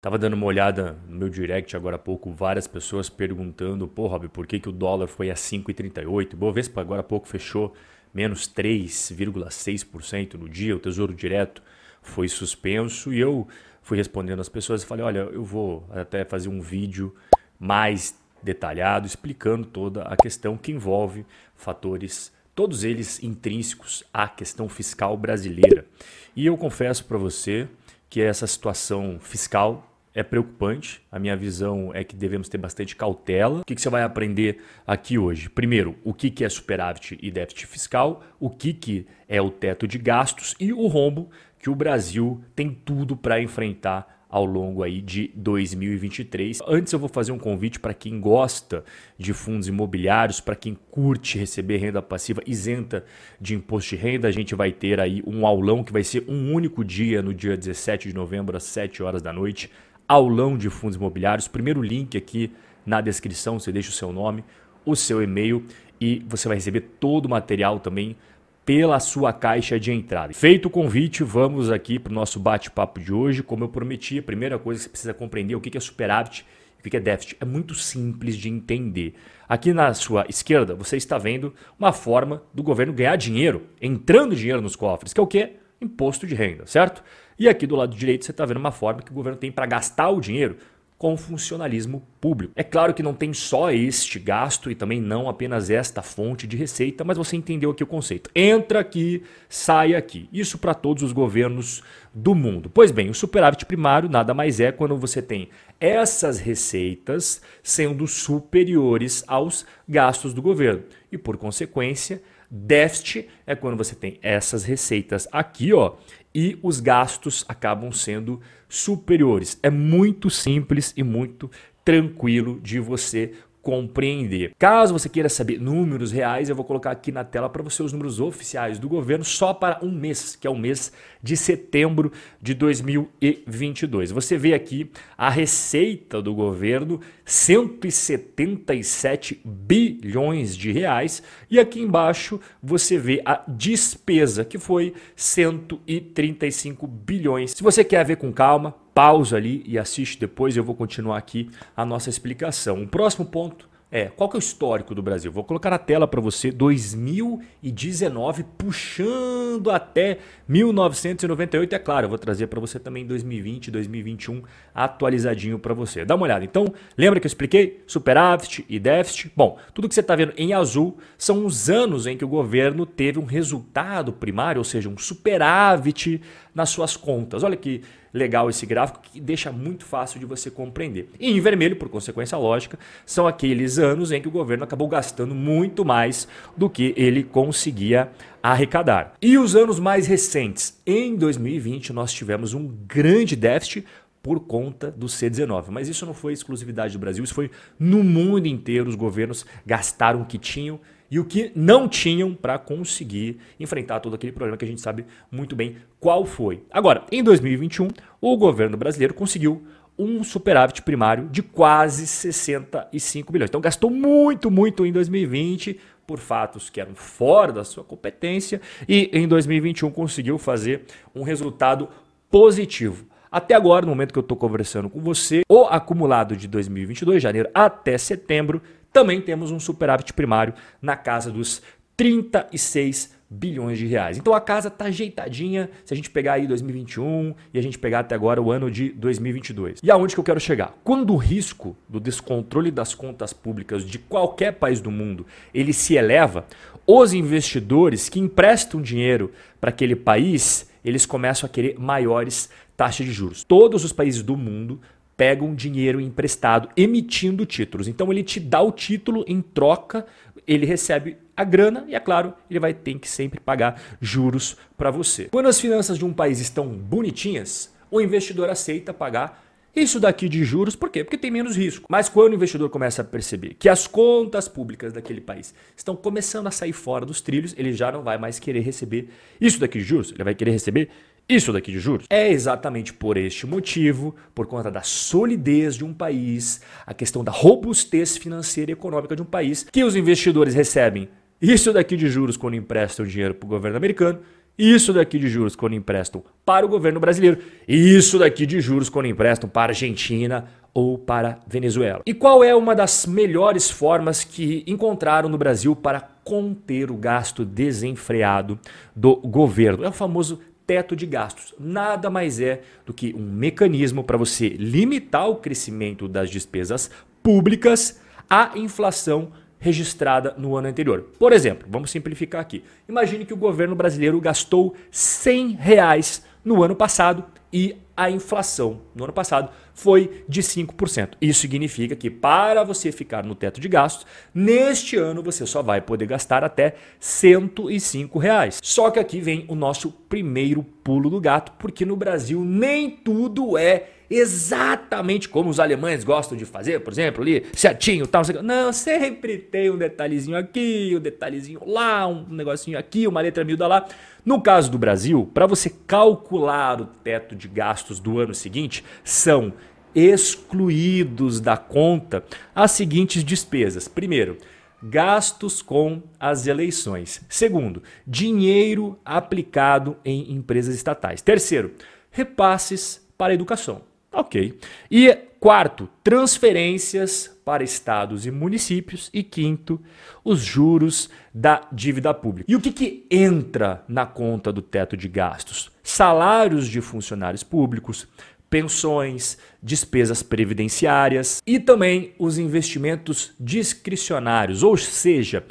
Tava dando uma olhada no meu direct agora há pouco, várias pessoas perguntando, pô, Rob, por que, que o dólar foi a 5,38? Bovespa agora há pouco fechou menos 3,6% no dia, o Tesouro Direto foi suspenso e eu fui respondendo às pessoas e falei, olha, eu vou até fazer um vídeo mais detalhado explicando toda a questão que envolve fatores, todos eles intrínsecos à questão fiscal brasileira. E eu confesso para você que essa situação fiscal é preocupante. A minha visão é que devemos ter bastante cautela. O que, você vai aprender aqui hoje? Primeiro, o que, é superávit e déficit fiscal, o que, que é o teto de gastos e o rombo que o Brasil tem tudo para enfrentar ao longo aí de 2023. Antes eu vou fazer um convite para quem gosta de fundos imobiliários, para quem curte receber renda passiva isenta de imposto de renda, a gente vai ter aí um aulão que vai ser um único dia no dia 17 de novembro às 7 horas da noite, aulão de fundos imobiliários. Primeiro link aqui na descrição, você deixa o seu nome, o seu e-mail e você vai receber todo o material também pela sua caixa de entrada. Feito o convite, vamos aqui para o nosso bate-papo de hoje. Como eu prometi, a primeira coisa que você precisa compreender é o que é superávit e o que é déficit. É muito simples de entender. Aqui na sua esquerda, você está vendo uma forma do governo ganhar dinheiro, entrando dinheiro nos cofres, que é o que? Imposto de renda, certo? E aqui do lado direito você está vendo uma forma que o governo tem para gastar o dinheiro com funcionalismo público. É claro que não tem só este gasto e também não apenas esta fonte de receita, mas você entendeu aqui o conceito. Entra aqui, sai aqui. Isso para todos os governos do mundo. Pois bem, o superávit primário nada mais é quando você tem essas receitas sendo superiores aos gastos do governo e por consequência, déficit é quando você tem essas receitas aqui, ó, e os gastos acabam sendo superiores. É muito simples e muito tranquilo de você compreender. Caso você queira saber números reais, eu vou colocar aqui na tela para você os números oficiais do governo só para um mês, que é o mês de setembro de 2022. Você vê aqui a receita do governo, 177 bilhões de reais, e aqui embaixo você vê a despesa, que foi 135 bilhões. Se você quer ver com calma, pausa ali e assiste depois, eu vou continuar aqui a nossa explicação. O próximo ponto é, qual que é o histórico do Brasil? Vou colocar na tela para você 2019 puxando até 1998, é claro, eu vou trazer para você também 2020, 2021 atualizadinho para você. Dá uma olhada. Então, lembra que eu expliquei superávit e déficit? Bom, tudo que você está vendo em azul são os anos em que o governo teve um resultado primário, ou seja, um superávit nas suas contas. Olha que legal esse gráfico que deixa muito fácil de você compreender. E em vermelho, por consequência lógica, são aqueles anos em que o governo acabou gastando muito mais do que ele conseguia arrecadar. E os anos mais recentes, em 2020 nós tivemos um grande déficit por conta do C19. Mas isso não foi exclusividade do Brasil, isso foi no mundo inteiro. Os governos gastaram o que tinham e o que não tinham para conseguir enfrentar todo aquele problema que a gente sabe muito bem qual foi. Agora, em 2021, o governo brasileiro conseguiu um superávit primário de quase 65 bilhões. Então gastou muito, muito em 2020 por fatos que eram fora da sua competência e em 2021 conseguiu fazer um resultado positivo. Até agora, no momento que eu estou conversando com você, o acumulado de 2022, janeiro até setembro, também temos um superávit primário na casa dos 36 bilhões de reais. Então a casa está ajeitadinha se a gente pegar aí 2021 e a gente pegar até agora o ano de 2022. E aonde que eu quero chegar? Quando o risco do descontrole das contas públicas de qualquer país do mundo ele se eleva, os investidores que emprestam dinheiro para aquele país, eles começam a querer maiores taxas de juros. Todos os países do mundo pegam dinheiro emprestado emitindo títulos. Então ele te dá o título em troca, ele recebe a grana e, é claro, ele vai ter que sempre pagar juros para você. Quando as finanças de um país estão bonitinhas, o investidor aceita pagar isso daqui de juros, por quê? Porque tem menos risco. Mas quando o investidor começa a perceber que as contas públicas daquele país estão começando a sair fora dos trilhos, ele já não vai mais querer receber isso daqui de juros, ele vai querer receber isso daqui de juros? É exatamente por este motivo, por conta da solidez de um país, a questão da robustez financeira e econômica de um país, que os investidores recebem isso daqui de juros quando emprestam dinheiro para o governo americano Isso daqui de juros quando emprestam para o governo brasileiro. Isso daqui de juros quando emprestam para a Argentina ou para Venezuela. E qual é uma das melhores formas que encontraram no Brasil para conter o gasto desenfreado do governo? É o famoso teto de gastos. Nada mais é do que um mecanismo para você limitar o crescimento das despesas públicas à inflação registrada no ano anterior. Por exemplo, vamos simplificar aqui. Imagine que o governo brasileiro gastou 100 reais no ano passado e a inflação no ano passado foi de 5%. Isso significa que para você ficar no teto de gastos, neste ano você só vai poder gastar até 105 reais. Só que aqui vem o nosso primeiro pulo do gato, porque no Brasil nem tudo é exatamente como os alemães gostam de fazer, por exemplo, ali, certinho, tal, não, sempre tem um detalhezinho aqui, um detalhezinho lá, um negocinho aqui, uma letra miúda lá. No caso do Brasil, para você calcular o teto de gastos do ano seguinte, são excluídos da conta as seguintes despesas. Primeiro, gastos com as eleições. Segundo, dinheiro aplicado em empresas estatais. Terceiro, repasses para a educação. Ok. E quarto, transferências para estados e municípios. E quinto, os juros da dívida pública. E o que, que entra na conta do teto de gastos? Salários de funcionários públicos, pensões, despesas previdenciárias e também os investimentos discricionários, ou seja,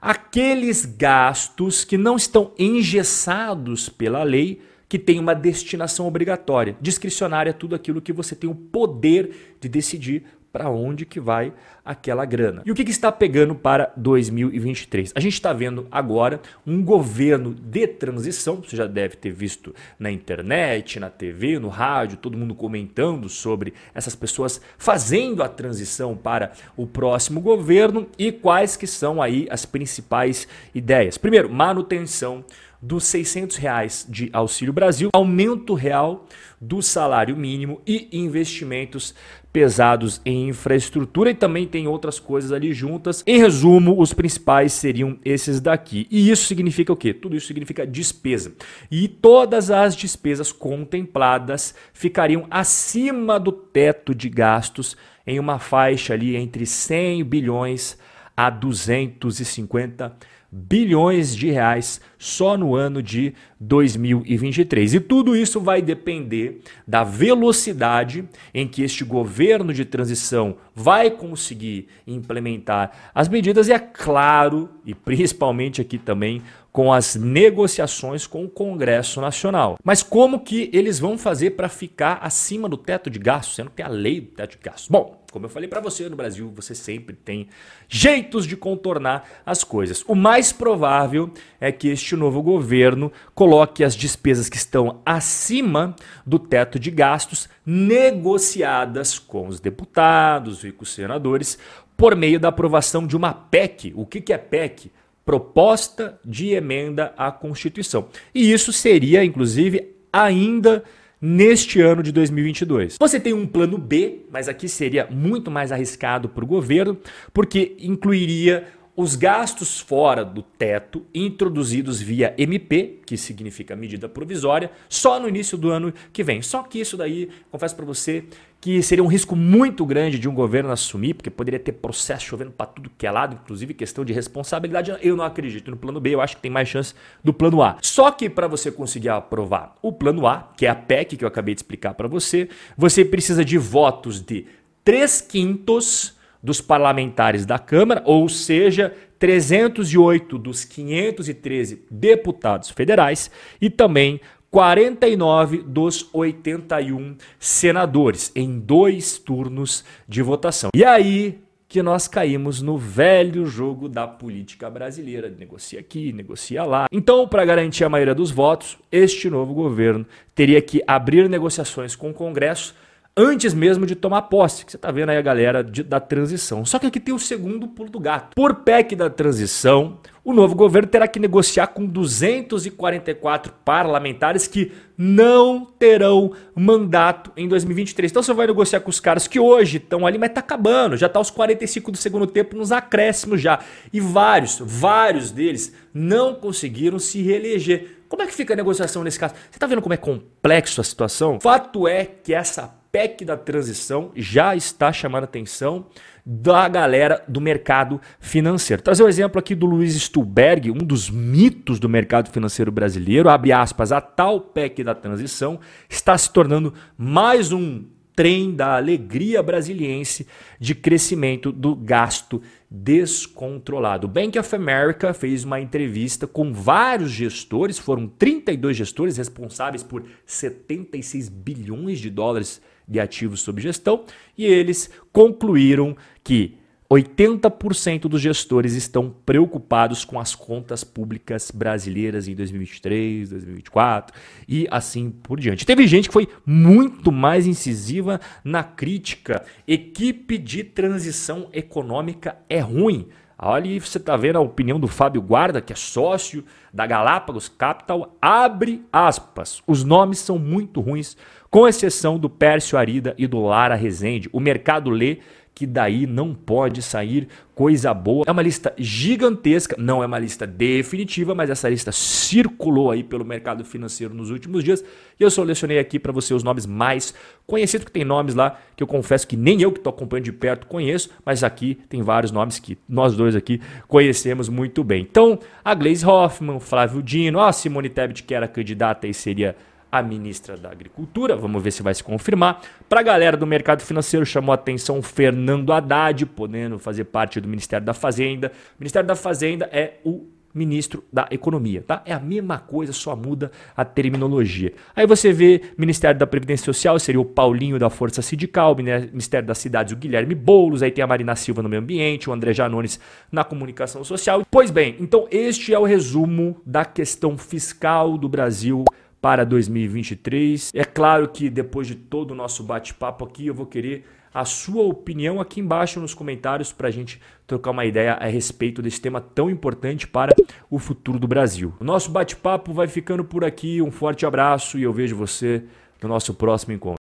aqueles gastos que não estão engessados pela lei que tem uma destinação obrigatória. Discricionária é tudo aquilo que você tem o poder de decidir para onde que vai aquela grana. E o que, que está pegando para 2023? A gente está vendo agora um governo de transição, você já deve ter visto na internet, na TV, no rádio, todo mundo comentando sobre essas pessoas fazendo a transição para o próximo governo e quais que são aí as principais ideias. Primeiro, manutenção dos 600 reais de Auxílio Brasil, aumento real do salário mínimo e investimentos pesados em infraestrutura e também tem outras coisas ali juntas. Em resumo, os principais seriam esses daqui. E isso significa o quê? Tudo isso significa despesa. E todas as despesas contempladas ficariam acima do teto de gastos em uma faixa ali entre 100 bilhões a 250 bilhões bilhões de reais só no ano de 2023. E tudo isso vai depender da velocidade em que este governo de transição vai conseguir implementar as medidas e é claro, e principalmente aqui também com as negociações com o Congresso Nacional. Mas como que eles vão fazer para ficar acima do teto de gastos, sendo que é a lei do teto de gastos? Bom, como eu falei para você, no Brasil você sempre tem jeitos de contornar as coisas. O mais provável é que este novo governo coloque as despesas que estão acima do teto de gastos negociadas com os deputados e com os senadores por meio da aprovação de uma PEC. O que é PEC? Proposta de emenda à Constituição. E isso seria, inclusive, ainda neste ano de 2022. Você tem um plano B, mas aqui seria muito mais arriscado para o governo, porque incluiria os gastos fora do teto introduzidos via MP, que significa medida provisória, só no início do ano que vem. Só que isso daí, confesso para você, que seria um risco muito grande de um governo assumir, porque poderia ter processo chovendo para tudo que é lado, inclusive questão de responsabilidade. Eu não acredito no plano B, eu acho que tem mais chance do plano A. Só que para você conseguir aprovar o plano A, que é a PEC que eu acabei de explicar para você, você precisa de votos de 3 quintos dos parlamentares da Câmara, ou seja, 308 dos 513 deputados federais e também 49 dos 81 senadores em dois turnos de votação. E aí que nós caímos no velho jogo da política brasileira, negocia aqui, negocia lá. Então, para garantir a maioria dos votos, este novo governo teria que abrir negociações com o Congresso antes mesmo de tomar posse, que você está vendo aí a galera de, da transição. Só que aqui tem o segundo pulo do gato. Por PEC da transição, o novo governo terá que negociar com 244 parlamentares que não terão mandato em 2023. Então você vai negociar com os caras que hoje estão ali, mas está acabando, já está aos 45 do segundo tempo nos acréscimos já. E vários, vários deles não conseguiram se reeleger Como é que fica a negociação nesse caso? Você está vendo como é complexo a situação? Fato é que essa PEC da transição já está chamando a atenção da galera do mercado financeiro. Trazer o um exemplo aqui do Luiz Stuberg, um dos mitos do mercado financeiro brasileiro, abre aspas, a tal PEC da transição está se tornando mais um trem da alegria brasiliense de crescimento do gasto descontrolado. O Bank of America fez uma entrevista com vários gestores, foram 32 gestores responsáveis por 76 bilhões de dólares de ativos sob gestão, e eles concluíram que 80% dos gestores estão preocupados com as contas públicas brasileiras em 2023, 2024 e assim por diante. Teve gente que foi muito mais incisiva na crítica. Equipe de transição econômica é ruim. Olha, você está vendo a opinião do Fábio Guarda, que é sócio da Galápagos Capital. Abre aspas. Os nomes são muito ruins, com exceção do Pércio Arida e do Lara Rezende. O mercado lê que daí não pode sair coisa boa. É uma lista gigantesca, não é uma lista definitiva, mas essa lista circulou aí pelo mercado financeiro nos últimos dias e eu selecionei aqui para você os nomes mais conhecidos, que tem nomes lá que eu confesso que nem eu que estou acompanhando de perto conheço, mas aqui tem vários nomes que nós dois aqui conhecemos muito bem. Então, a Glaze Hoffman, Flávio Dino, a Simone Tebet, que era candidata e seria a ministra da Agricultura, vamos ver se vai se confirmar. Para a galera do mercado financeiro, chamou a atenção Fernando Haddad, podendo fazer parte do Ministério da Fazenda. O Ministério da Fazenda é o ministro da Economia, tá? É a mesma coisa, só muda a terminologia. Aí você vê Ministério da Previdência Social, seria o Paulinho da Força Sindical, Ministério das Cidades, o Guilherme Boulos, aí tem a Marina Silva no Meio Ambiente, o André Janones na Comunicação Social. Pois bem, então este é o resumo da questão fiscal do Brasil para 2023. É claro que depois de todo o nosso bate-papo aqui, eu vou querer a sua opinião aqui embaixo nos comentários para a gente trocar uma ideia a respeito desse tema tão importante para o futuro do Brasil. O nosso bate-papo vai ficando por aqui. Um forte abraço e eu vejo você no nosso próximo encontro.